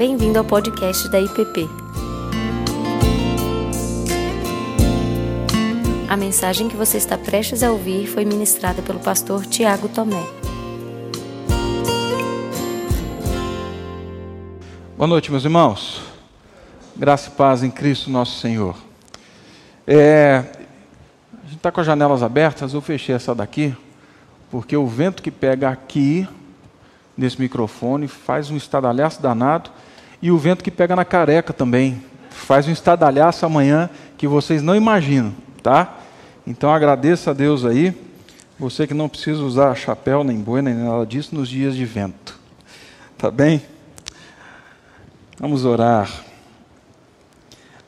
Bem-vindo ao podcast da IPP. A mensagem que você está prestes a ouvir foi ministrada pelo pastor Tiago Tomé. Boa noite, meus irmãos. Graça e paz em Cristo nosso Senhor. É, a gente está com as janelas abertas, eu fechei essa daqui, porque o vento que pega aqui, nesse microfone, faz um estadalhaço danado, e o vento que pega na careca também, faz um estadalhaço amanhã que vocês não imaginam, tá? Então agradeça a Deus aí, você que não precisa usar chapéu, nem boi, nem nada disso nos dias de vento. Tá bem? Vamos orar.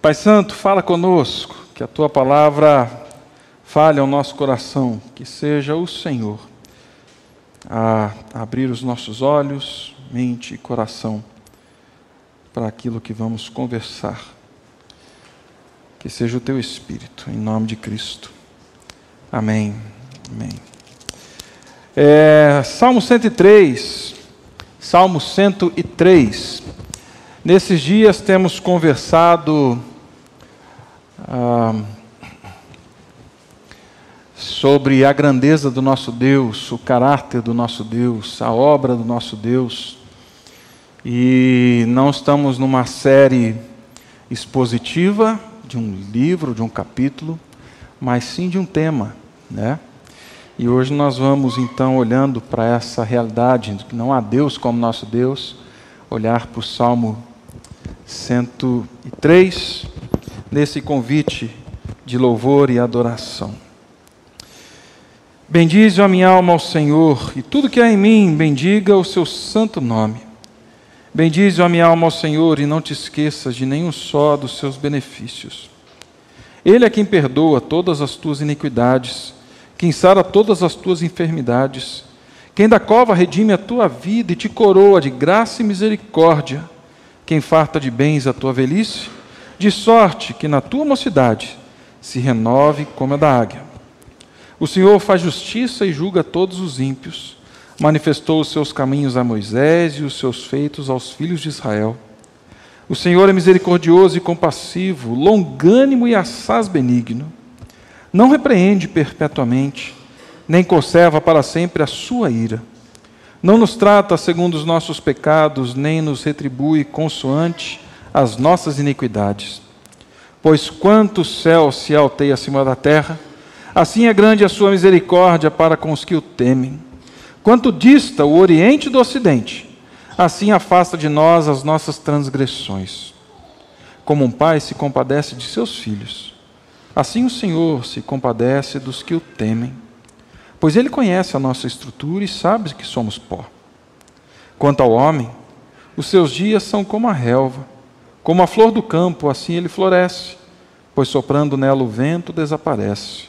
Pai Santo, fala conosco, que a tua palavra fale ao nosso coração, que seja o Senhor a abrir os nossos olhos, mente e coração para aquilo que vamos conversar. Que seja o teu Espírito, em nome de Cristo. Amém. Amém. É, Salmo 103. Salmo 103. Nesses dias temos conversado ah, sobre a grandeza do nosso Deus, o caráter do nosso Deus, a obra do nosso Deus. E não estamos numa série expositiva de um livro, de um capítulo, mas sim de um tema né? E hoje nós vamos então olhando para essa realidade, que não há Deus como nosso Deus, olhar para o Salmo 103, nesse convite de louvor e adoração. Bendize a minha alma ao Senhor, e tudo que há em mim, bendiga o seu santo nome. Bendize a minha alma ao Senhor, e não te esqueças de nenhum só dos seus benefícios. Ele é quem perdoa todas as tuas iniquidades quem sara todas as tuas enfermidades, quem da cova redime a tua vida e te coroa de graça e misericórdia, quem farta de bens a tua velhice, de sorte que na tua mocidade se renove como a da águia. O Senhor faz justiça e julga todos os ímpios, manifestou os seus caminhos a Moisés e os seus feitos aos filhos de Israel. O Senhor é misericordioso e compassivo, longânimo e assaz benigno não repreende perpetuamente, nem conserva para sempre a sua ira. Não nos trata segundo os nossos pecados, nem nos retribui consoante as nossas iniquidades. Pois quanto o céu se alteia acima da terra, assim é grande a sua misericórdia para com os que o temem. Quanto dista o oriente do ocidente, assim afasta de nós as nossas transgressões. Como um pai se compadece de seus filhos, Assim o Senhor se compadece dos que o temem, pois ele conhece a nossa estrutura e sabe que somos pó. Quanto ao homem, os seus dias são como a relva, como a flor do campo, assim ele floresce, pois soprando nela o vento desaparece,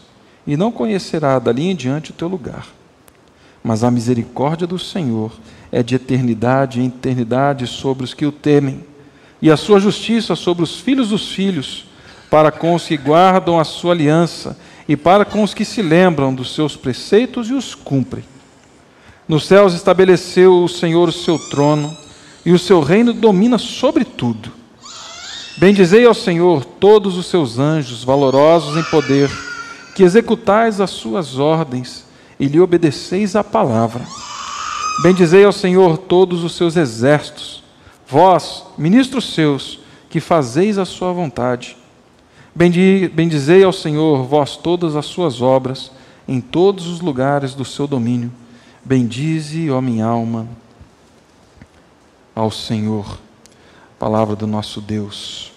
e não conhecerá dali em diante o teu lugar. Mas a misericórdia do Senhor é de eternidade em eternidade sobre os que o temem, e a sua justiça sobre os filhos dos filhos para com os que guardam a sua aliança e para com os que se lembram dos seus preceitos e os cumprem. Nos céus estabeleceu o Senhor o seu trono e o seu reino domina sobre tudo. Bendizei ao Senhor todos os seus anjos, valorosos em poder, que executais as suas ordens e lhe obedeceis a palavra. Bendizei ao Senhor todos os seus exércitos, vós, ministros seus, que fazeis a sua vontade. Bendizei ao Senhor, vós todas as suas obras, em todos os lugares do seu domínio. Bendize, ó minha alma, ao Senhor. Palavra do nosso Deus.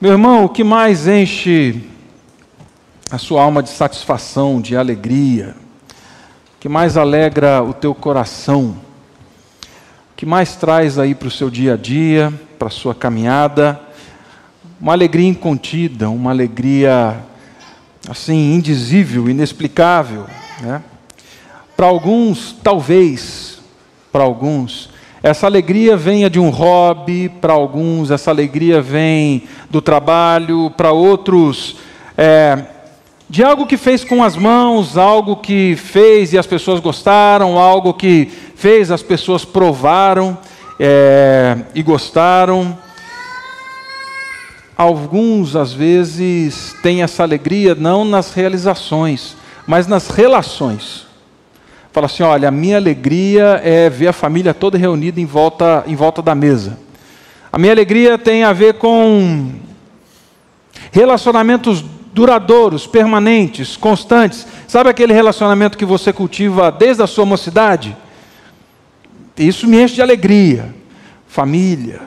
Meu irmão, o que mais enche a sua alma de satisfação, de alegria? Que mais alegra o teu coração? O que mais traz aí para o seu dia a dia, para a sua caminhada? uma alegria incontida, uma alegria assim indizível, inexplicável, né? Para alguns, talvez, para alguns, essa alegria venha de um hobby, para alguns essa alegria vem do trabalho, para outros é, de algo que fez com as mãos, algo que fez e as pessoas gostaram, algo que fez as pessoas provaram. é, e gostaram. Alguns, às vezes, têm essa alegria não nas realizações, mas nas relações. Fala assim: olha, a minha alegria é ver a família toda reunida em volta, em volta da mesa. A minha alegria tem a ver com relacionamentos duradouros, permanentes, constantes. Sabe aquele relacionamento que você cultiva desde a sua mocidade? Isso me enche de alegria. Família.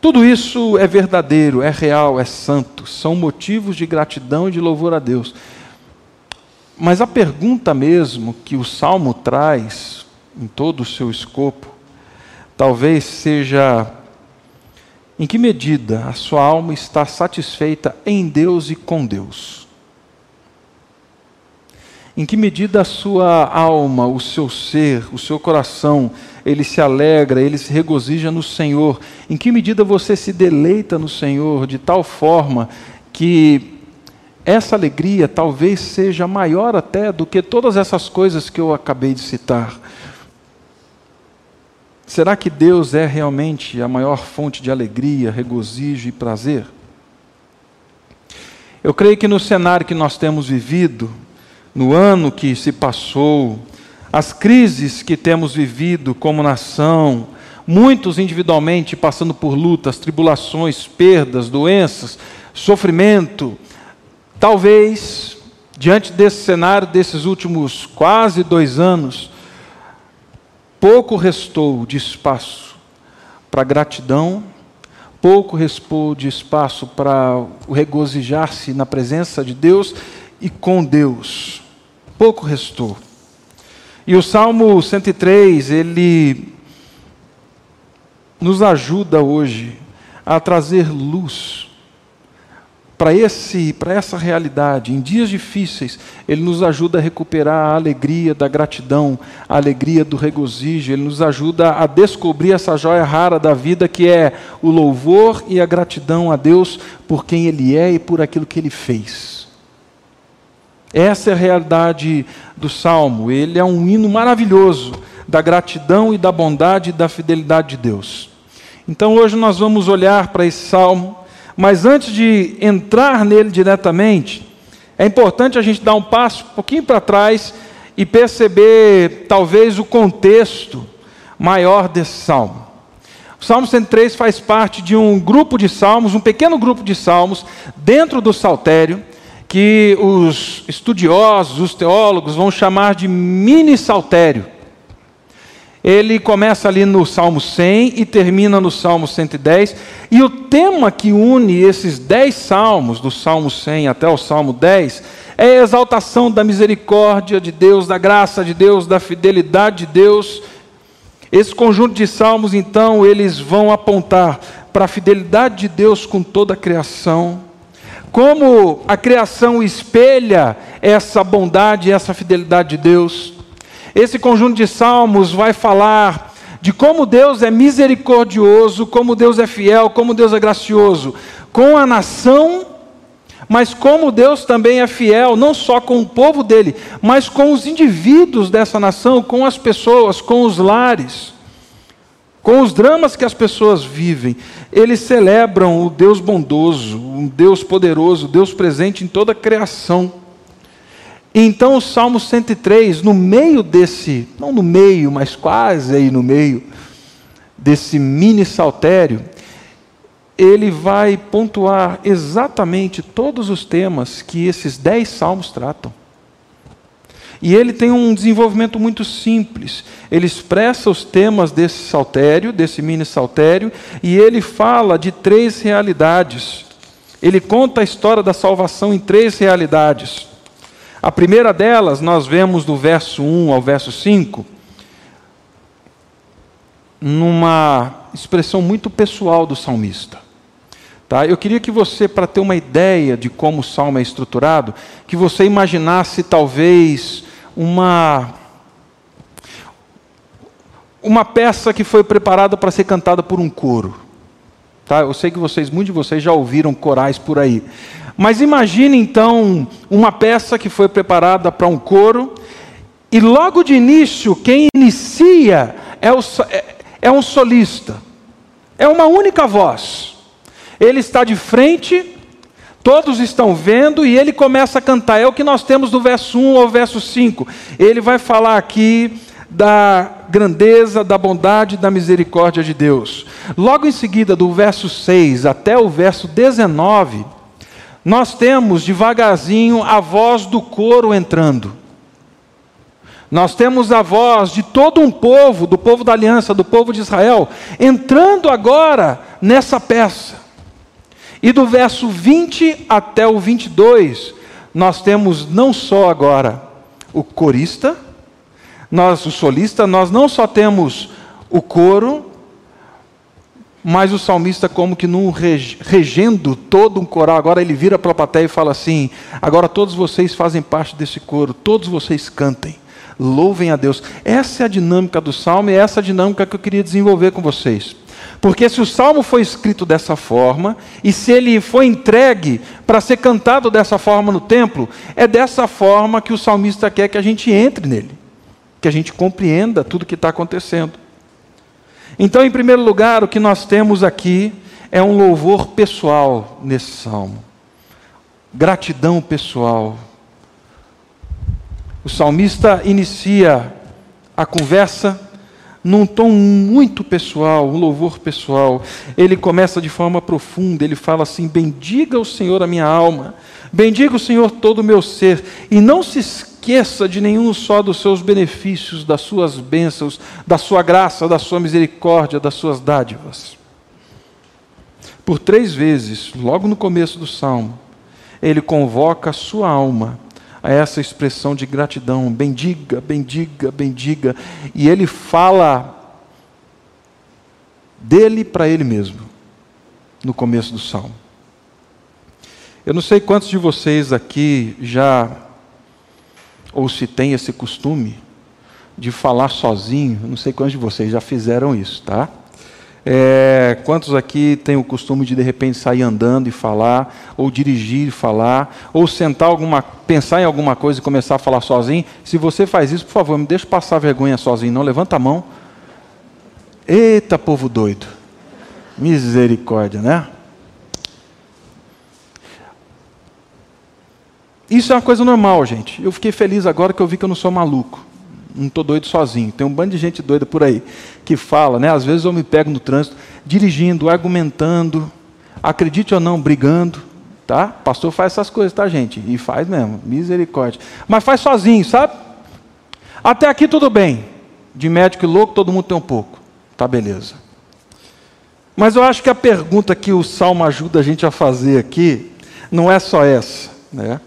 Tudo isso é verdadeiro, é real, é santo. São motivos de gratidão e de louvor a Deus. Mas a pergunta mesmo que o salmo traz, em todo o seu escopo, talvez seja: em que medida a sua alma está satisfeita em Deus e com Deus? Em que medida a sua alma, o seu ser, o seu coração, ele se alegra, ele se regozija no Senhor? Em que medida você se deleita no Senhor de tal forma que essa alegria talvez seja maior até do que todas essas coisas que eu acabei de citar. Será que Deus é realmente a maior fonte de alegria, regozijo e prazer? Eu creio que no cenário que nós temos vivido, no ano que se passou, as crises que temos vivido como nação, muitos individualmente passando por lutas, tribulações, perdas, doenças, sofrimento, Talvez, diante desse cenário desses últimos quase dois anos, pouco restou de espaço para gratidão, pouco restou de espaço para regozijar-se na presença de Deus e com Deus. Pouco restou. E o Salmo 103, ele nos ajuda hoje a trazer luz para esse, para essa realidade, em dias difíceis, ele nos ajuda a recuperar a alegria da gratidão, a alegria do regozijo, ele nos ajuda a descobrir essa joia rara da vida que é o louvor e a gratidão a Deus por quem ele é e por aquilo que ele fez. Essa é a realidade do salmo. Ele é um hino maravilhoso da gratidão e da bondade e da fidelidade de Deus. Então hoje nós vamos olhar para esse salmo mas antes de entrar nele diretamente, é importante a gente dar um passo um pouquinho para trás e perceber talvez o contexto maior desse salmo. O Salmo 103 faz parte de um grupo de salmos, um pequeno grupo de salmos, dentro do saltério, que os estudiosos, os teólogos vão chamar de mini saltério. Ele começa ali no Salmo 100 e termina no Salmo 110. E o tema que une esses 10 salmos, do Salmo 100 até o Salmo 10, é a exaltação da misericórdia de Deus, da graça de Deus, da fidelidade de Deus. Esse conjunto de salmos, então, eles vão apontar para a fidelidade de Deus com toda a criação. Como a criação espelha essa bondade, essa fidelidade de Deus esse conjunto de salmos vai falar de como Deus é misericordioso, como Deus é fiel, como Deus é gracioso com a nação, mas como Deus também é fiel, não só com o povo dele, mas com os indivíduos dessa nação, com as pessoas, com os lares, com os dramas que as pessoas vivem. Eles celebram o Deus bondoso, um Deus poderoso, Deus presente em toda a criação. Então o Salmo 103, no meio desse, não no meio, mas quase aí no meio desse mini saltério, ele vai pontuar exatamente todos os temas que esses dez salmos tratam. E ele tem um desenvolvimento muito simples. Ele expressa os temas desse saltério, desse mini saltério, e ele fala de três realidades. Ele conta a história da salvação em três realidades. A primeira delas, nós vemos do verso 1 ao verso 5, numa expressão muito pessoal do salmista. Tá? Eu queria que você, para ter uma ideia de como o salmo é estruturado, que você imaginasse talvez uma uma peça que foi preparada para ser cantada por um coro. Tá? Eu sei que vocês, muitos de vocês já ouviram corais por aí. Mas imagine então uma peça que foi preparada para um coro E logo de início, quem inicia é, o, é, é um solista, é uma única voz. Ele está de frente, todos estão vendo e ele começa a cantar. É o que nós temos do verso 1 ao verso 5. Ele vai falar aqui da grandeza, da bondade, da misericórdia de Deus. Logo em seguida, do verso 6 até o verso 19, nós temos devagarzinho a voz do coro entrando. Nós temos a voz de todo um povo, do povo da aliança, do povo de Israel, entrando agora nessa peça. E do verso 20 até o 22, nós temos não só agora o corista, nós, o solista, nós não só temos o coro, mas o salmista, como que num regendo todo um coral, agora ele vira para a plateia e fala assim: agora todos vocês fazem parte desse coro, todos vocês cantem, louvem a Deus. Essa é a dinâmica do salmo e essa é a dinâmica que eu queria desenvolver com vocês. Porque se o salmo foi escrito dessa forma, e se ele foi entregue para ser cantado dessa forma no templo, é dessa forma que o salmista quer que a gente entre nele, que a gente compreenda tudo que está acontecendo. Então, em primeiro lugar, o que nós temos aqui é um louvor pessoal nesse salmo. Gratidão pessoal. O salmista inicia a conversa num tom muito pessoal, um louvor pessoal. Ele começa de forma profunda, ele fala assim: Bendiga o Senhor a minha alma, bendiga o Senhor todo o meu ser, e não se esqueça de nenhum só dos seus benefícios, das suas bênçãos, da sua graça, da sua misericórdia, das suas dádivas. Por três vezes, logo no começo do salmo, ele convoca a sua alma a essa expressão de gratidão: bendiga, bendiga, bendiga. E ele fala dele para ele mesmo, no começo do salmo. Eu não sei quantos de vocês aqui já ou se tem esse costume de falar sozinho, não sei quantos de vocês já fizeram isso, tá? É, quantos aqui têm o costume de de repente sair andando e falar, ou dirigir e falar, ou sentar alguma, pensar em alguma coisa e começar a falar sozinho? Se você faz isso, por favor, me deixe passar vergonha sozinho, não levanta a mão. Eita, povo doido. Misericórdia, né? Isso é uma coisa normal, gente. Eu fiquei feliz agora que eu vi que eu não sou maluco. Não estou doido sozinho. Tem um bando de gente doida por aí que fala, né? Às vezes eu me pego no trânsito, dirigindo, argumentando, acredite ou não, brigando. Tá? Pastor faz essas coisas, tá, gente? E faz mesmo, misericórdia. Mas faz sozinho, sabe? Até aqui tudo bem. De médico e louco, todo mundo tem um pouco. Tá, beleza. Mas eu acho que a pergunta que o Salmo ajuda a gente a fazer aqui não é só essa, né?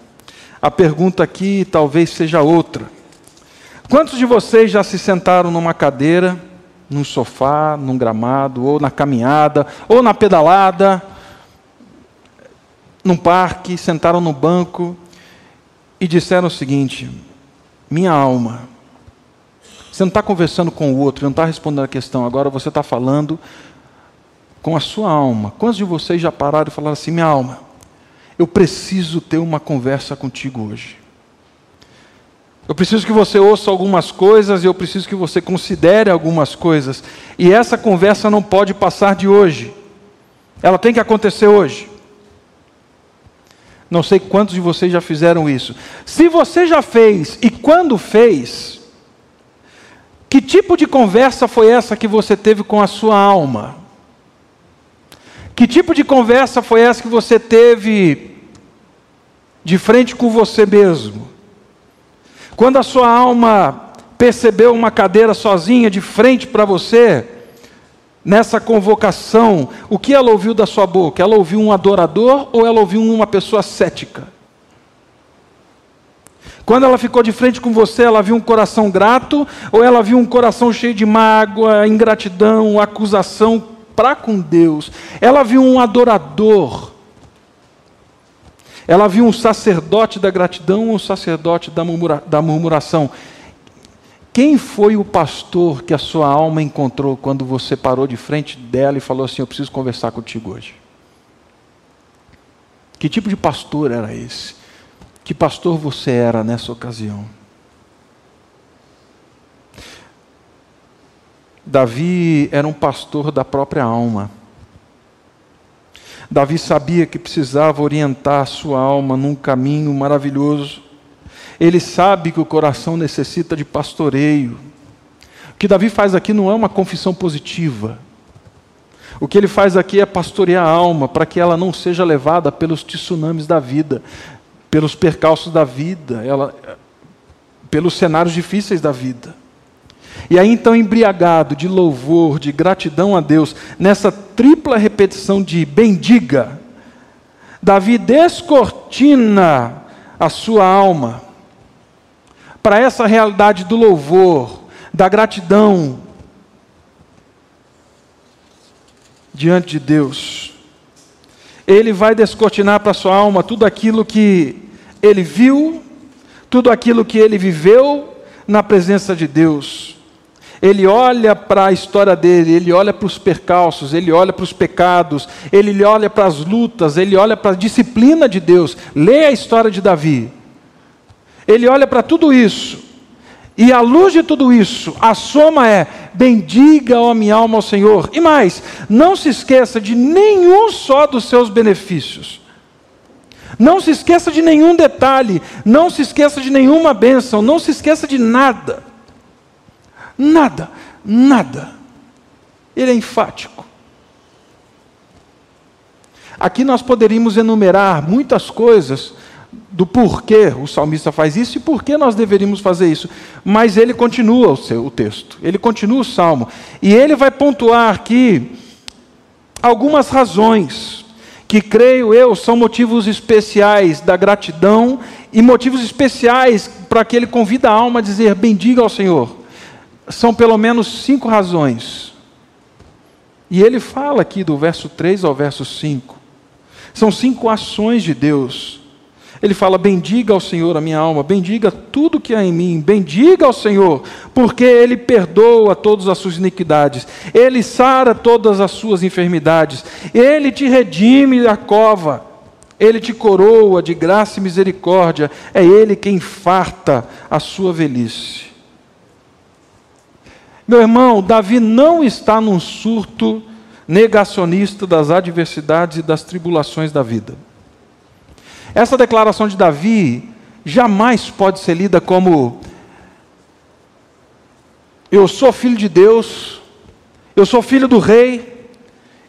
A pergunta aqui talvez seja outra. Quantos de vocês já se sentaram numa cadeira, num sofá, num gramado, ou na caminhada, ou na pedalada, num parque, sentaram no banco e disseram o seguinte: Minha alma, você não está conversando com o outro, não está respondendo a questão, agora você está falando com a sua alma. Quantos de vocês já pararam e falaram assim: Minha alma, eu preciso ter uma conversa contigo hoje. Eu preciso que você ouça algumas coisas e eu preciso que você considere algumas coisas. E essa conversa não pode passar de hoje. Ela tem que acontecer hoje. Não sei quantos de vocês já fizeram isso. Se você já fez e quando fez, que tipo de conversa foi essa que você teve com a sua alma? Que tipo de conversa foi essa que você teve de frente com você mesmo? Quando a sua alma percebeu uma cadeira sozinha de frente para você, nessa convocação, o que ela ouviu da sua boca? Ela ouviu um adorador ou ela ouviu uma pessoa cética? Quando ela ficou de frente com você, ela viu um coração grato ou ela viu um coração cheio de mágoa, ingratidão, acusação para com Deus? Ela viu um adorador ela viu um sacerdote da gratidão um sacerdote da, murmura, da murmuração. Quem foi o pastor que a sua alma encontrou quando você parou de frente dela e falou assim: Eu preciso conversar contigo hoje? Que tipo de pastor era esse? Que pastor você era nessa ocasião? Davi era um pastor da própria alma. Davi sabia que precisava orientar sua alma num caminho maravilhoso. Ele sabe que o coração necessita de pastoreio. O que Davi faz aqui não é uma confissão positiva. O que ele faz aqui é pastorear a alma para que ela não seja levada pelos tsunamis da vida, pelos percalços da vida, ela, pelos cenários difíceis da vida. E aí então, embriagado de louvor, de gratidão a Deus, nessa tripla repetição de bendiga, Davi descortina a sua alma para essa realidade do louvor, da gratidão diante de Deus. Ele vai descortinar para sua alma tudo aquilo que ele viu, tudo aquilo que ele viveu na presença de Deus. Ele olha para a história dele, ele olha para os percalços, ele olha para os pecados, ele olha para as lutas, ele olha para a disciplina de Deus. Lê a história de Davi. Ele olha para tudo isso. E à luz de tudo isso, a soma é: bendiga, ó minha alma, ao Senhor. E mais, não se esqueça de nenhum só dos seus benefícios. Não se esqueça de nenhum detalhe, não se esqueça de nenhuma bênção, não se esqueça de nada. Nada, nada. Ele é enfático. Aqui nós poderíamos enumerar muitas coisas do porquê o salmista faz isso e por que nós deveríamos fazer isso. Mas ele continua o, seu, o texto, ele continua o salmo. E ele vai pontuar aqui algumas razões que, creio eu, são motivos especiais da gratidão e motivos especiais para que ele convida a alma a dizer: Bendiga ao Senhor são pelo menos cinco razões. E ele fala aqui do verso 3 ao verso 5. São cinco ações de Deus. Ele fala: Bendiga ao Senhor a minha alma, bendiga tudo que há em mim, bendiga ao Senhor, porque Ele perdoa todas as suas iniquidades, Ele sara todas as suas enfermidades, Ele te redime da cova, Ele te coroa de graça e misericórdia, é Ele quem farta a sua velhice. Meu irmão, Davi não está num surto negacionista das adversidades e das tribulações da vida. Essa declaração de Davi jamais pode ser lida como: eu sou filho de Deus, eu sou filho do rei,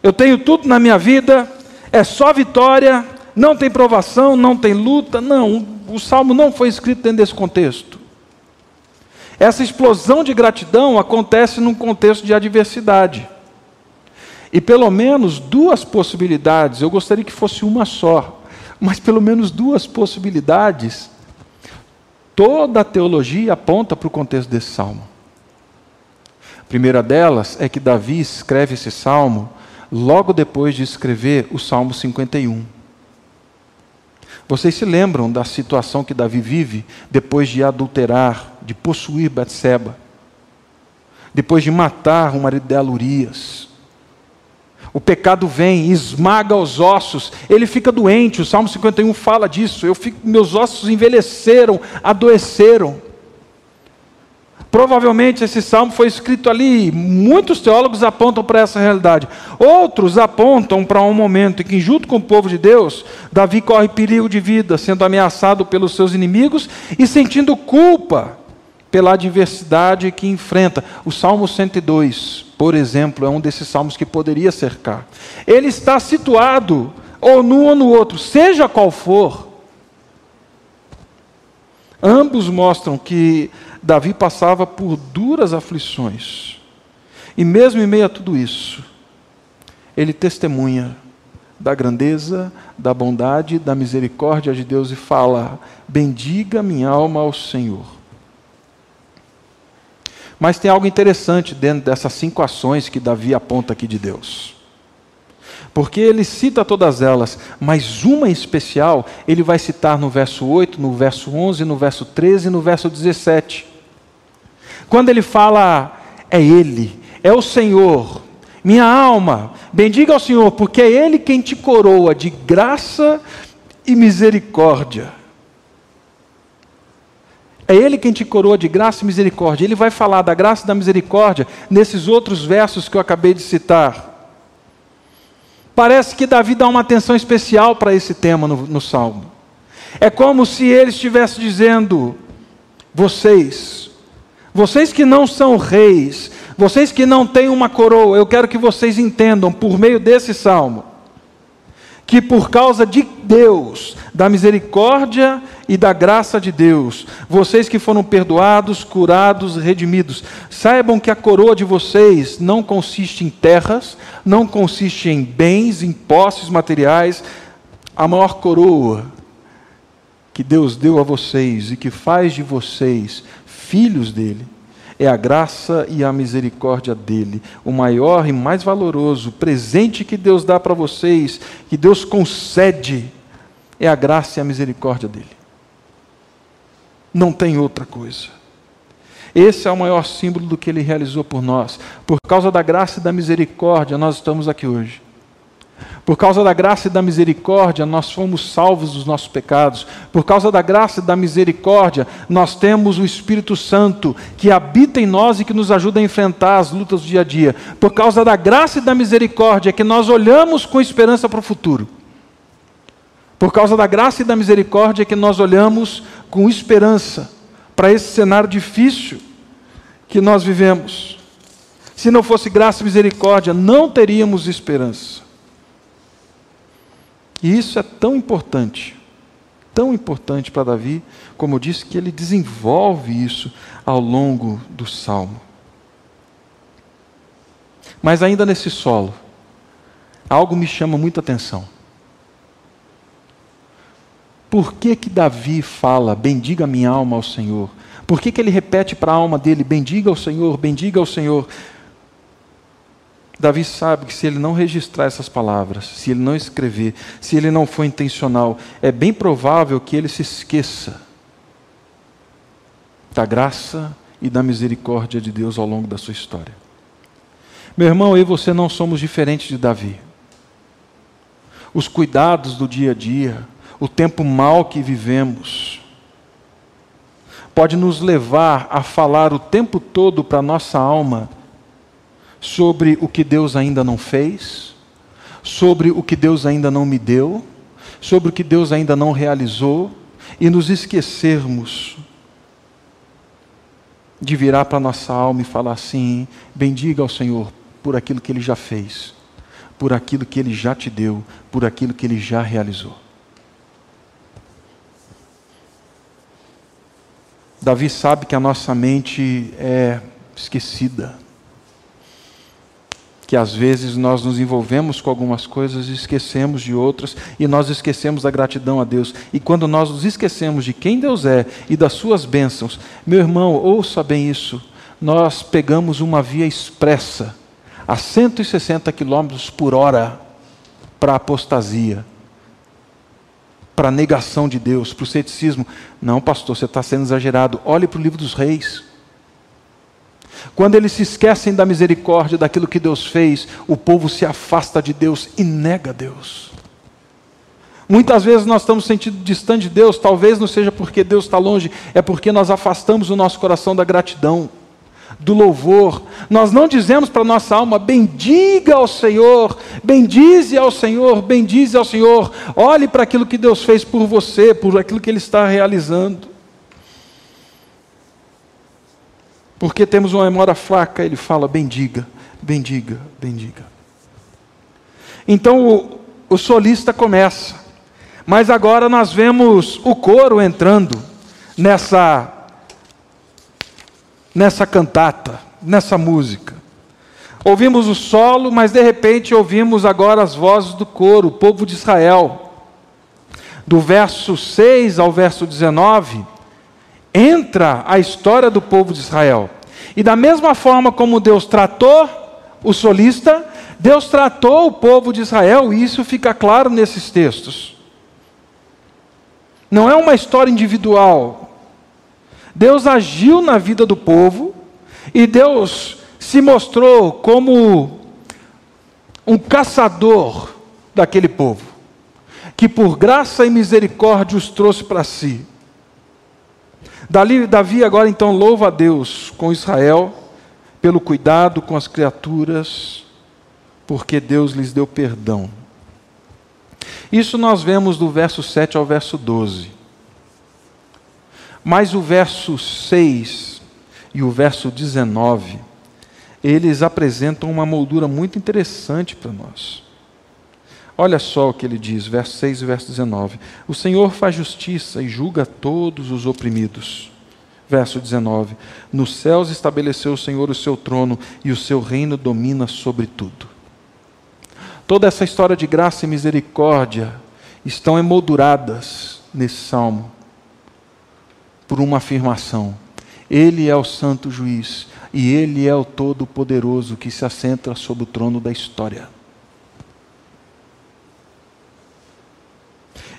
eu tenho tudo na minha vida, é só vitória, não tem provação, não tem luta. Não, o salmo não foi escrito dentro desse contexto. Essa explosão de gratidão acontece num contexto de adversidade. E pelo menos duas possibilidades, eu gostaria que fosse uma só, mas pelo menos duas possibilidades, toda a teologia aponta para o contexto desse salmo. A primeira delas é que Davi escreve esse salmo logo depois de escrever o Salmo 51. Vocês se lembram da situação que Davi vive depois de adulterar, de possuir Batseba, depois de matar o marido dela, Urias. O pecado vem, esmaga os ossos, ele fica doente. O Salmo 51 fala disso. Eu fico, meus ossos envelheceram, adoeceram. Provavelmente esse salmo foi escrito ali, muitos teólogos apontam para essa realidade. Outros apontam para um momento em que, junto com o povo de Deus, Davi corre perigo de vida, sendo ameaçado pelos seus inimigos e sentindo culpa pela adversidade que enfrenta. O Salmo 102, por exemplo, é um desses salmos que poderia cercar. Ele está situado ou num ou no outro, seja qual for. Ambos mostram que Davi passava por duras aflições. E mesmo em meio a tudo isso, ele testemunha da grandeza, da bondade, da misericórdia de Deus e fala: Bendiga minha alma ao Senhor. Mas tem algo interessante dentro dessas cinco ações que Davi aponta aqui de Deus. Porque ele cita todas elas, mas uma em especial ele vai citar no verso 8, no verso 11, no verso 13 e no verso 17. Quando ele fala, é Ele, é o Senhor, minha alma, bendiga ao Senhor, porque é Ele quem te coroa de graça e misericórdia. É Ele quem te coroa de graça e misericórdia. Ele vai falar da graça e da misericórdia nesses outros versos que eu acabei de citar. Parece que Davi dá uma atenção especial para esse tema no, no Salmo. É como se ele estivesse dizendo: vocês, vocês que não são reis, vocês que não têm uma coroa, eu quero que vocês entendam, por meio desse salmo, que por causa de Deus, da misericórdia e da graça de Deus, vocês que foram perdoados, curados, redimidos, saibam que a coroa de vocês não consiste em terras, não consiste em bens, em posses materiais, a maior coroa que Deus deu a vocês e que faz de vocês filhos dele é a graça e a misericórdia dele. O maior e mais valoroso presente que Deus dá para vocês, que Deus concede, é a graça e a misericórdia dele. Não tem outra coisa. Esse é o maior símbolo do que ele realizou por nós. Por causa da graça e da misericórdia, nós estamos aqui hoje. Por causa da graça e da misericórdia, nós fomos salvos dos nossos pecados. Por causa da graça e da misericórdia, nós temos o Espírito Santo que habita em nós e que nos ajuda a enfrentar as lutas do dia a dia. Por causa da graça e da misericórdia, que nós olhamos com esperança para o futuro. Por causa da graça e da misericórdia, que nós olhamos com esperança para esse cenário difícil que nós vivemos. Se não fosse graça e misericórdia, não teríamos esperança. E isso é tão importante, tão importante para Davi, como eu disse, que ele desenvolve isso ao longo do salmo. Mas ainda nesse solo, algo me chama muita atenção. Por que que Davi fala, bendiga minha alma ao Senhor? Por que, que ele repete para a alma dele, bendiga ao Senhor, bendiga ao Senhor? Davi sabe que se ele não registrar essas palavras, se ele não escrever, se ele não for intencional, é bem provável que ele se esqueça da graça e da misericórdia de Deus ao longo da sua história. Meu irmão, eu e você não somos diferentes de Davi. Os cuidados do dia a dia, o tempo mal que vivemos, pode nos levar a falar o tempo todo para nossa alma sobre o que Deus ainda não fez, sobre o que Deus ainda não me deu, sobre o que Deus ainda não realizou, e nos esquecermos de virar para nossa alma e falar assim: bendiga ao Senhor por aquilo que Ele já fez, por aquilo que Ele já te deu, por aquilo que Ele já realizou. Davi sabe que a nossa mente é esquecida que às vezes nós nos envolvemos com algumas coisas e esquecemos de outras, e nós esquecemos da gratidão a Deus. E quando nós nos esquecemos de quem Deus é e das suas bênçãos, meu irmão, ouça bem isso, nós pegamos uma via expressa a 160 km por hora para a apostasia, para a negação de Deus, para o ceticismo. Não, pastor, você está sendo exagerado. Olhe para o livro dos reis. Quando eles se esquecem da misericórdia, daquilo que Deus fez, o povo se afasta de Deus e nega Deus. Muitas vezes nós estamos sentindo distante de Deus, talvez não seja porque Deus está longe, é porque nós afastamos o nosso coração da gratidão, do louvor. Nós não dizemos para nossa alma: bendiga ao Senhor, bendize ao Senhor, bendize ao Senhor. Olhe para aquilo que Deus fez por você, por aquilo que Ele está realizando. Porque temos uma memória fraca, ele fala: bendiga, bendiga, bendiga. Então o, o solista começa, mas agora nós vemos o coro entrando nessa, nessa cantata, nessa música. Ouvimos o solo, mas de repente ouvimos agora as vozes do coro, o povo de Israel. Do verso 6 ao verso 19, entra a história do povo de Israel. E da mesma forma como Deus tratou o solista, Deus tratou o povo de Israel, e isso fica claro nesses textos. Não é uma história individual. Deus agiu na vida do povo, e Deus se mostrou como um caçador daquele povo, que por graça e misericórdia os trouxe para si. Davi agora então louva a Deus com Israel pelo cuidado com as criaturas, porque Deus lhes deu perdão. Isso nós vemos do verso 7 ao verso 12. Mas o verso 6 e o verso 19, eles apresentam uma moldura muito interessante para nós. Olha só o que ele diz, verso 6 e verso 19: O Senhor faz justiça e julga todos os oprimidos. Verso 19: Nos céus estabeleceu o Senhor o seu trono e o seu reino domina sobre tudo. Toda essa história de graça e misericórdia estão emolduradas nesse salmo por uma afirmação: Ele é o santo juiz e ele é o todo-poderoso que se assenta sobre o trono da história.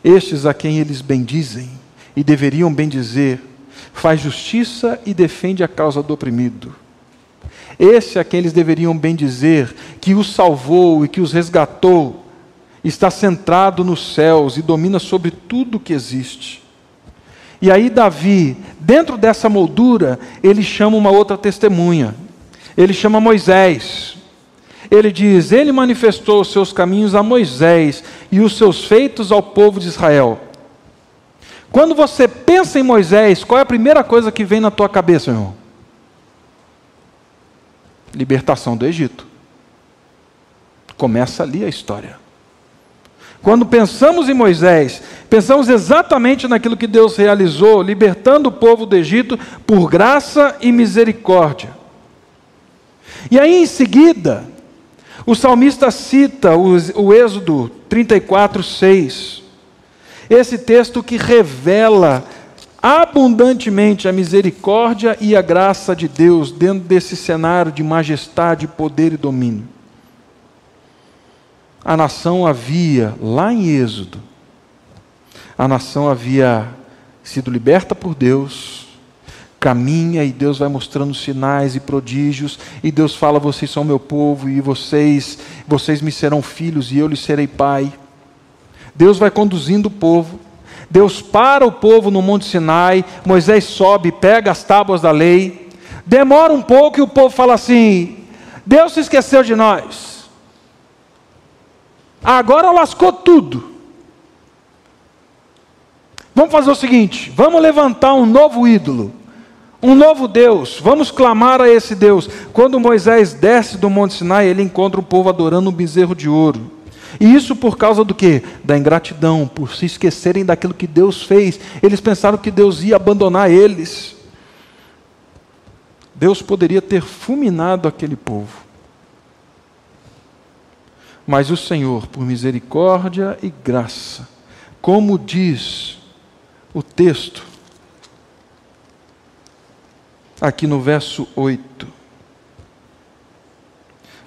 Estes a quem eles bendizem e deveriam bendizer, faz justiça e defende a causa do oprimido. Esse a quem eles deveriam bendizer, que os salvou e que os resgatou, está centrado nos céus e domina sobre tudo que existe. E aí, Davi, dentro dessa moldura, ele chama uma outra testemunha. Ele chama Moisés. Ele diz: Ele manifestou os seus caminhos a Moisés e os seus feitos ao povo de Israel. Quando você pensa em Moisés, qual é a primeira coisa que vem na tua cabeça, meu irmão? Libertação do Egito. Começa ali a história. Quando pensamos em Moisés, pensamos exatamente naquilo que Deus realizou, libertando o povo do Egito por graça e misericórdia. E aí em seguida, o salmista cita o, Êxodo 34, 6. Esse texto que revela abundantemente a misericórdia e a graça de Deus dentro desse cenário de majestade, poder e domínio. A nação havia, lá em Êxodo, a nação havia sido liberta por Deus, caminha e Deus vai mostrando sinais e prodígios, e Deus fala: "Vocês são meu povo e vocês, vocês me serão filhos e eu lhes serei pai". Deus vai conduzindo o povo. Deus para o povo no Monte Sinai, Moisés sobe, pega as tábuas da lei. Demora um pouco e o povo fala assim: Deus se esqueceu de nós. Agora lascou tudo. Vamos fazer o seguinte: vamos levantar um novo ídolo, um novo Deus, vamos clamar a esse Deus. Quando Moisés desce do Monte Sinai, ele encontra o povo adorando um bezerro de ouro. E isso por causa do que? Da ingratidão, por se esquecerem daquilo que Deus fez. Eles pensaram que Deus ia abandonar eles. Deus poderia ter fulminado aquele povo. Mas o Senhor, por misericórdia e graça, como diz o texto, aqui no verso 8.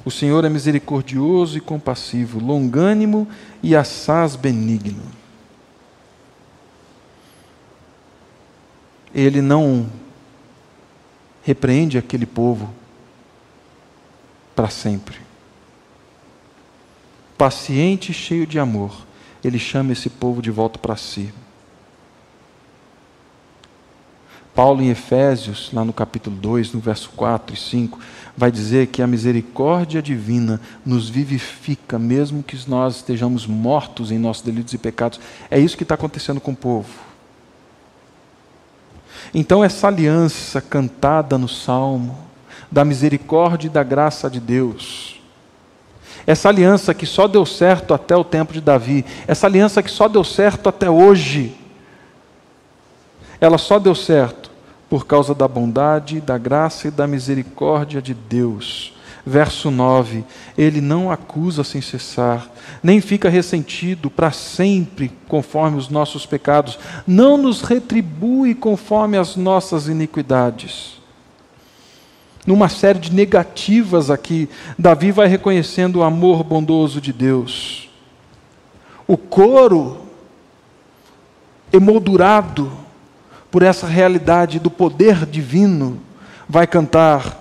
O Senhor é misericordioso e compassivo, longânimo e assaz benigno. Ele não repreende aquele povo para sempre. Paciente e cheio de amor, ele chama esse povo de volta para si. Paulo, em Efésios, lá no capítulo 2, no verso 4 e 5, vai dizer que a misericórdia divina nos vivifica, mesmo que nós estejamos mortos em nossos delitos e pecados. É isso que está acontecendo com o povo. Então, essa aliança cantada no Salmo, da misericórdia e da graça de Deus, essa aliança que só deu certo até o tempo de Davi, essa aliança que só deu certo até hoje, ela só deu certo por causa da bondade, da graça e da misericórdia de Deus. Verso 9: Ele não acusa sem cessar, nem fica ressentido para sempre conforme os nossos pecados, não nos retribui conforme as nossas iniquidades. Numa série de negativas aqui, Davi vai reconhecendo o amor bondoso de Deus. O coro emoldurado por essa realidade do poder divino, vai cantar: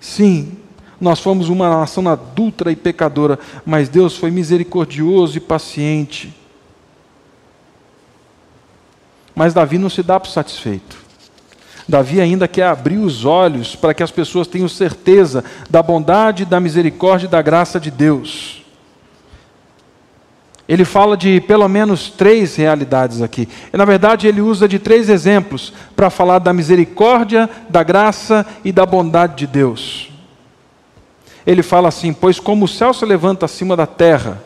sim, nós fomos uma nação adulta e pecadora, mas Deus foi misericordioso e paciente. Mas Davi não se dá por satisfeito. Davi ainda quer abrir os olhos para que as pessoas tenham certeza da bondade, da misericórdia e da graça de Deus. Ele fala de pelo menos três realidades aqui. E, na verdade, ele usa de três exemplos para falar da misericórdia, da graça e da bondade de Deus. Ele fala assim: Pois como o céu se levanta acima da terra,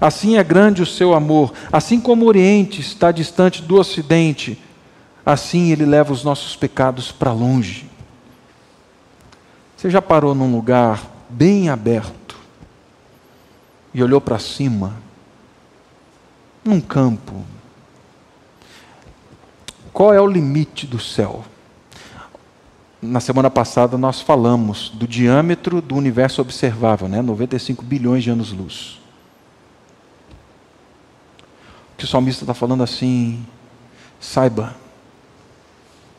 assim é grande o seu amor, assim como o Oriente está distante do Ocidente, assim ele leva os nossos pecados para longe. Você já parou num lugar bem aberto e olhou para cima? num campo. Qual é o limite do céu? Na semana passada nós falamos do diâmetro do universo observável, né? 95 bilhões de anos-luz. O que o salmista está falando assim, saiba,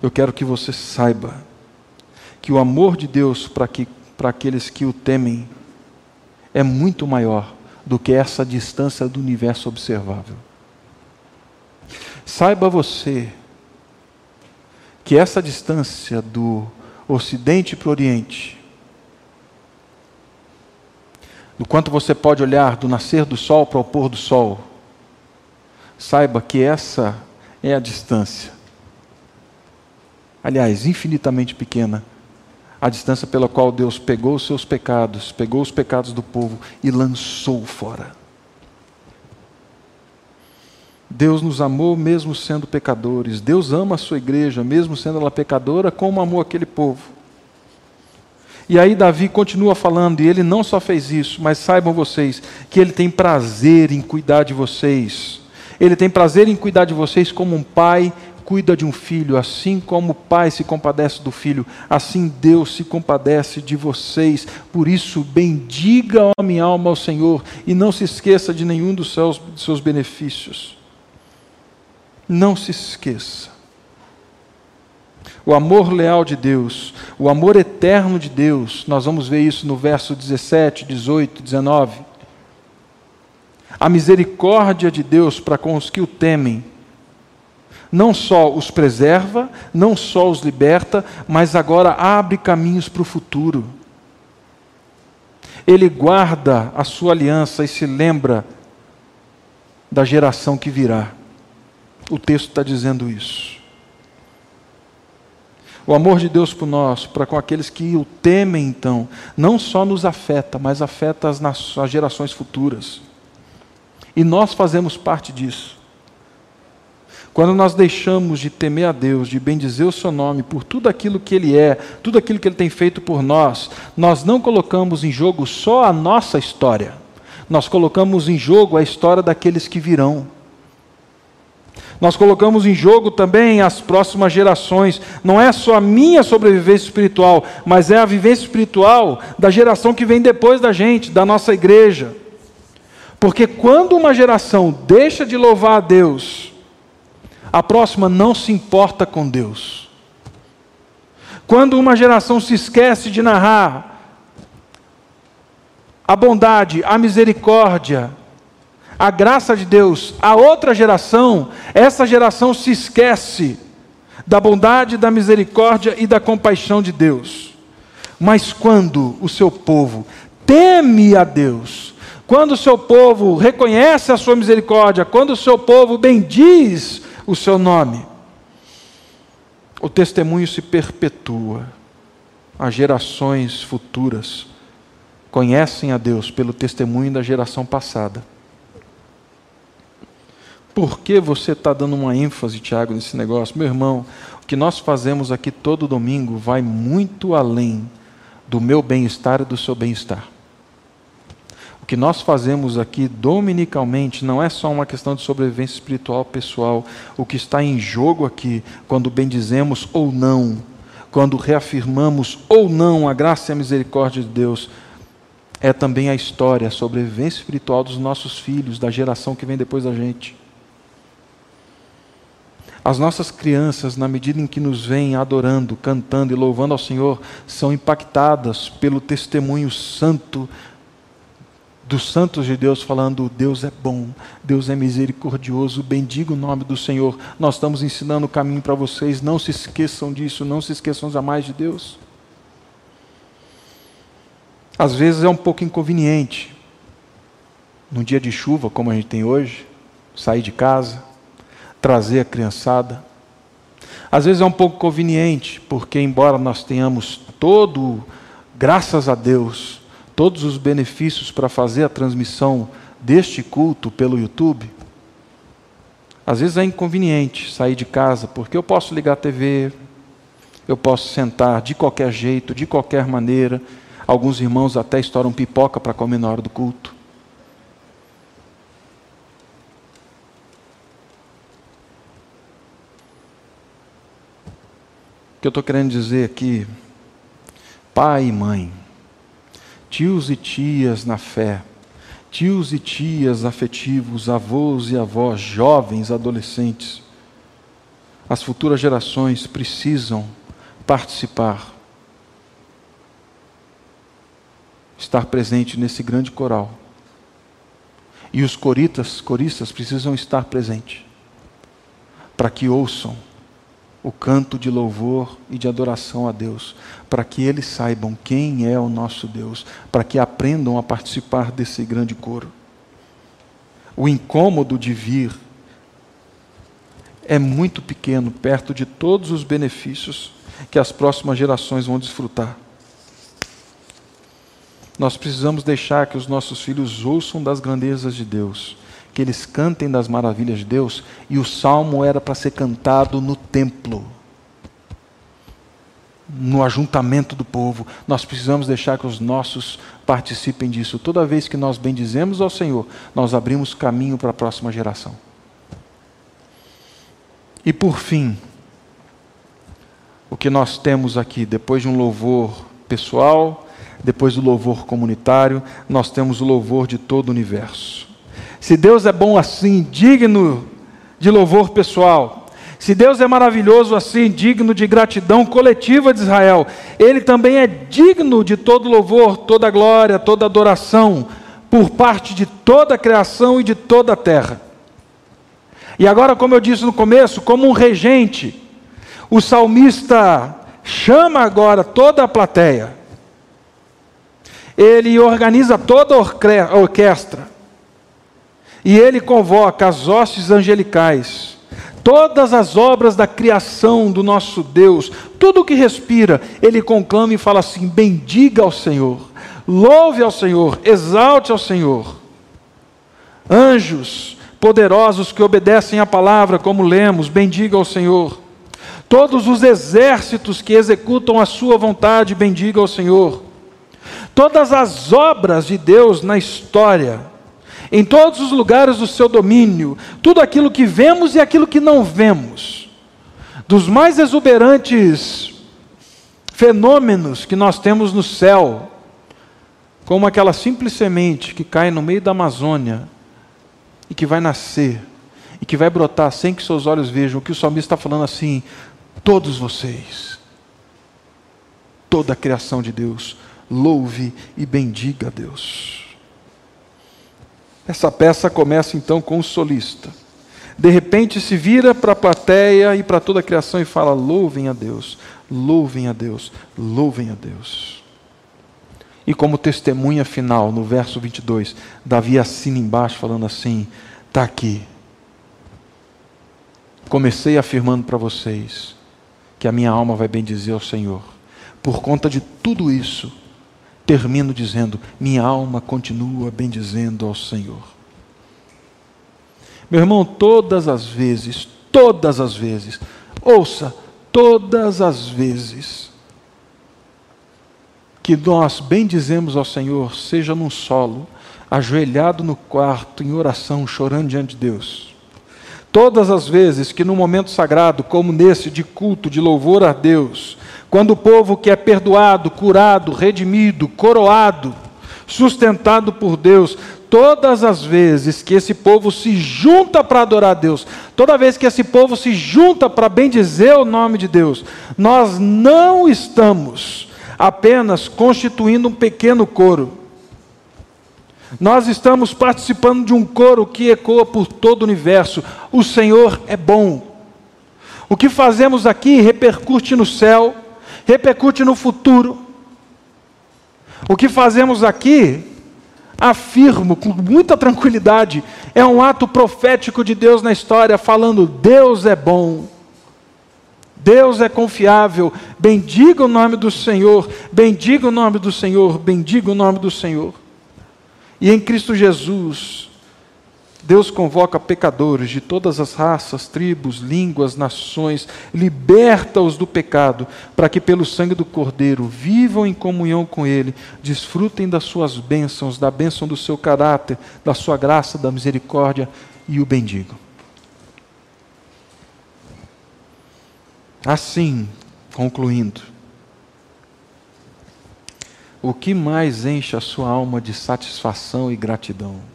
eu quero que você saiba que o amor de Deus para que, aqueles que o temem é muito maior do que essa distância do universo observável. Saiba você que essa distância do Ocidente para o Oriente, do quanto você pode olhar do nascer do sol para o pôr do sol, saiba que essa é a distância. Aliás, infinitamente pequena a distância pela qual Deus pegou os seus pecados, pegou os pecados do povo e lançou fora. Deus nos amou mesmo sendo pecadores. Deus ama a sua igreja, mesmo sendo ela pecadora, como amou aquele povo. E aí Davi continua falando, e ele não só fez isso, mas saibam vocês que ele tem prazer em cuidar de vocês. Ele tem prazer em cuidar de vocês como um pai cuida de um filho, assim como o pai se compadece do filho, assim Deus se compadece de vocês. Por isso, bendiga a minha alma ao Senhor e não se esqueça de nenhum dos seus, de seus benefícios. Não se esqueça. O amor leal de Deus, o amor eterno de Deus, nós vamos ver isso no verso 17, 18, 19. A misericórdia de Deus para com os que o temem não só os preserva, não só os liberta, mas agora abre caminhos para o futuro. Ele guarda a sua aliança e se lembra da geração que virá. O texto está dizendo isso. O amor de Deus por nós, para com aqueles que o temem, então, não só nos afeta, mas afeta as, as gerações futuras. E nós fazemos parte disso. Quando nós deixamos de temer a Deus, de bendizer o seu nome por tudo aquilo que Ele é, tudo aquilo que Ele tem feito por nós, nós não colocamos em jogo só a nossa história, nós colocamos em jogo a história daqueles que virão. Nós colocamos em jogo também as próximas gerações. Não é só a minha sobrevivência espiritual, mas é a vivência espiritual da geração que vem depois da gente, da nossa igreja. Porque quando uma geração deixa de louvar a Deus, a próxima não se importa com Deus. Quando uma geração se esquece de narrar a bondade, a misericórdia, a graça de Deus, a outra geração, essa geração se esquece da bondade, da misericórdia e da compaixão de Deus. Mas quando o seu povo teme a Deus, quando o seu povo reconhece a sua misericórdia, quando o seu povo bendiz o seu nome. O testemunho se perpetua. As gerações futuras conhecem a Deus pelo testemunho da geração passada. Por que você está dando uma ênfase, Tiago, nesse negócio? Meu irmão, o que nós fazemos aqui todo domingo vai muito além do meu bem-estar e do seu bem-estar. Que nós fazemos aqui dominicalmente não é só uma questão de sobrevivência espiritual pessoal. O que está em jogo aqui, quando bendizemos ou não, quando reafirmamos ou não a graça e a misericórdia de Deus, é também a história, a sobrevivência espiritual dos nossos filhos, da geração que vem depois da gente. As nossas crianças, na medida em que nos vêm adorando, cantando e louvando ao Senhor, são impactadas pelo testemunho santo dos santos de Deus falando: Deus é bom, Deus é misericordioso, bendiga o nome do Senhor. Nós estamos ensinando o caminho para vocês, não se esqueçam disso, não se esqueçam jamais de Deus. Às vezes é um pouco inconveniente, num dia de chuva como a gente tem hoje, sair de casa, trazer a criançada. Às vezes é um pouco conveniente, porque embora nós tenhamos todo, graças a Deus, todos os benefícios para fazer a transmissão deste culto pelo YouTube, às vezes é inconveniente sair de casa, porque eu posso ligar a TV, eu posso sentar de qualquer jeito, de qualquer maneira. Alguns irmãos até estouram pipoca para comer na hora do culto. O que eu estou querendo dizer aqui, pai e mãe, tios e tias na fé, tios e tias afetivos, avós e avós, jovens, adolescentes. As futuras gerações precisam participar, estar presente nesse grande coral. E os coritas, coristas precisam estar presentes para que ouçam o canto de louvor e de adoração a Deus, para que eles saibam quem é o nosso Deus, para que aprendam a participar desse grande coro. O incômodo de vir é muito pequeno perto de todos os benefícios que as próximas gerações vão desfrutar. Nós precisamos deixar que os nossos filhos ouçam das grandezas de Deus que eles cantem das maravilhas de Deus, e o salmo era para ser cantado no templo, no ajuntamento do povo. Nós precisamos deixar que os nossos participem disso. Toda vez que nós bendizemos ao Senhor, nós abrimos caminho para a próxima geração. E por fim, o que nós temos aqui, depois de um louvor pessoal, depois do louvor comunitário, nós temos o louvor de todo o universo. Se Deus é bom assim, digno de louvor pessoal, se Deus é maravilhoso assim, digno de gratidão coletiva de Israel, Ele também é digno de todo louvor, toda glória, toda adoração, por parte de toda a criação e de toda a terra. E agora, como eu disse no começo, como um regente, o salmista chama agora toda a plateia, ele organiza toda a orquestra, e ele convoca as hostes angelicais, todas as obras da criação do nosso Deus, tudo o que respira, ele conclama e fala assim: bendiga ao Senhor, louve ao Senhor, exalte ao Senhor. Anjos poderosos que obedecem à palavra, como lemos, bendiga ao Senhor. Todos os exércitos que executam a sua vontade, bendiga ao Senhor. Todas as obras de Deus na história, em todos os lugares do seu domínio, tudo aquilo que vemos e aquilo que não vemos, dos mais exuberantes fenômenos que nós temos no céu, como aquela simples semente que cai no meio da Amazônia e que vai nascer e que vai brotar sem que seus olhos vejam, o que o salmista está falando assim: todos vocês, toda a criação de Deus, louve e bendiga a Deus. Essa peça começa então com um solista. De repente se vira para a plateia e para toda a criação e fala: louvem a Deus, louvem a Deus, louvem a Deus. E como testemunha final, no verso 22, Davi assina embaixo, falando assim: está aqui. Comecei afirmando para vocês que a minha alma vai bendizer ao Senhor. Por conta de tudo isso, termino dizendo: minha alma continua bendizendo ao Senhor. Meu irmão, todas as vezes, todas as vezes, ouça, todas as vezes que nós bendizemos ao Senhor, seja num solo, ajoelhado no quarto, em oração, chorando diante de Deus. Todas as vezes que no momento sagrado, como nesse de culto, de louvor a Deus, quando o povo que é perdoado, curado, redimido, coroado, sustentado por Deus, todas as vezes que esse povo se junta para adorar a Deus, toda vez que esse povo se junta para bendizer o nome de Deus, nós não estamos apenas constituindo um pequeno coro. Nós estamos participando de um coro que ecoa por todo o universo. O Senhor é bom. O que fazemos aqui repercute no céu, repercute no futuro. O que fazemos aqui, afirmo com muita tranquilidade, é um ato profético de Deus na história, falando: Deus é bom. Deus é confiável, bendiga o nome do Senhor, bendiga o nome do Senhor, bendiga o nome do Senhor. E em Cristo Jesus, Deus convoca pecadores de todas as raças, tribos, línguas, nações, liberta-os do pecado, para que pelo sangue do Cordeiro vivam em comunhão com Ele, desfrutem das suas bênçãos, da bênção do seu caráter, da sua graça, da misericórdia e o bendigam. Assim, concluindo, o que mais enche a sua alma de satisfação e gratidão?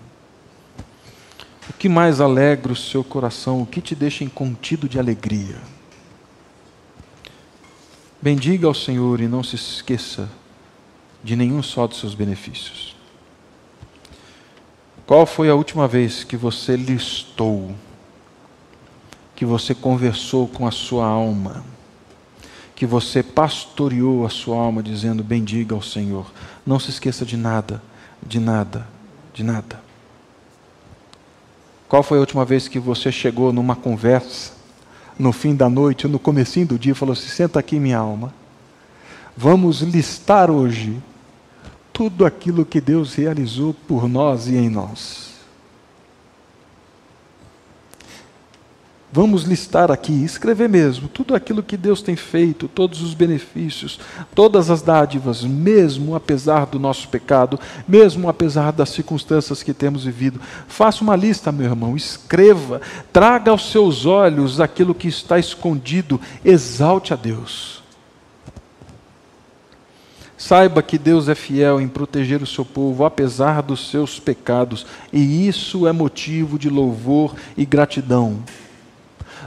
O que mais alegra o seu coração? O que te deixa incontido de alegria? Bendiga ao Senhor e não se esqueça de nenhum só dos seus benefícios. Qual foi a última vez que você listou, que você conversou com a sua alma, que você pastoreou a sua alma dizendo: Bendiga ao Senhor. Não se esqueça de nada, de nada, de nada. Qual foi a última vez que você chegou numa conversa, no fim da noite, no comecinho do dia, e falou assim: senta aqui, minha alma. Vamos listar hoje tudo aquilo que Deus realizou por nós e em nós. Vamos listar aqui, escrever mesmo, tudo aquilo que Deus tem feito, todos os benefícios, todas as dádivas, mesmo apesar do nosso pecado, mesmo apesar das circunstâncias que temos vivido. Faça uma lista, meu irmão, escreva, traga aos seus olhos aquilo que está escondido, exalte a Deus. Saiba que Deus é fiel em proteger o seu povo, apesar dos seus pecados, e isso é motivo de louvor e gratidão.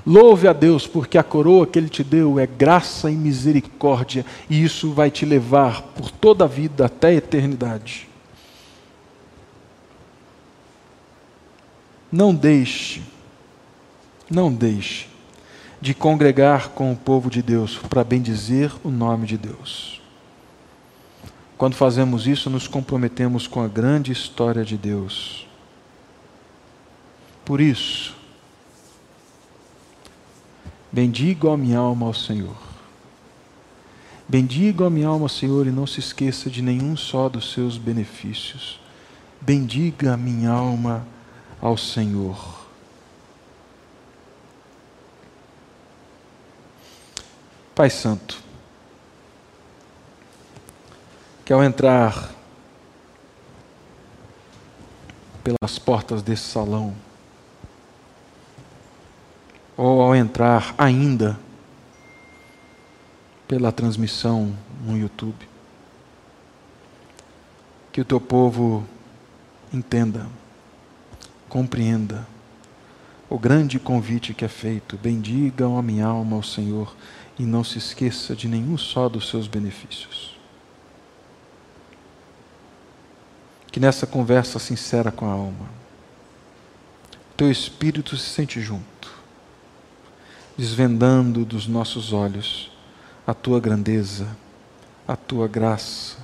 Louve a Deus, porque a coroa que Ele te deu é graça e misericórdia, e isso vai te levar por toda a vida até a eternidade. Não deixe, não deixe de congregar com o povo de Deus para bendizer o nome de Deus. Quando fazemos isso, nos comprometemos com a grande história de Deus. Por isso, Bendigo a minha alma ao Senhor. Bendigo a minha alma ao Senhor e não se esqueça de nenhum só dos seus benefícios. Bendiga a minha alma ao Senhor. Pai Santo, que ao entrar pelas portas desse salão, ou ao entrar ainda pela transmissão no YouTube. Que o teu povo entenda, compreenda o grande convite que é feito. Bendigam a minha alma ao Senhor e não se esqueça de nenhum só dos seus benefícios. Que nessa conversa sincera com a alma, teu espírito se sente junto desvendando dos nossos olhos a tua grandeza, a tua graça,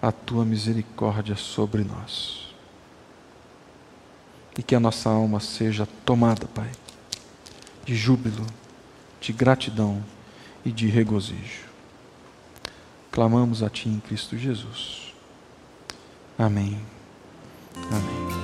a tua misericórdia sobre nós. E que a nossa alma seja tomada, Pai, de júbilo, de gratidão e de regozijo. Clamamos a Ti em Cristo Jesus. Amém. Amém.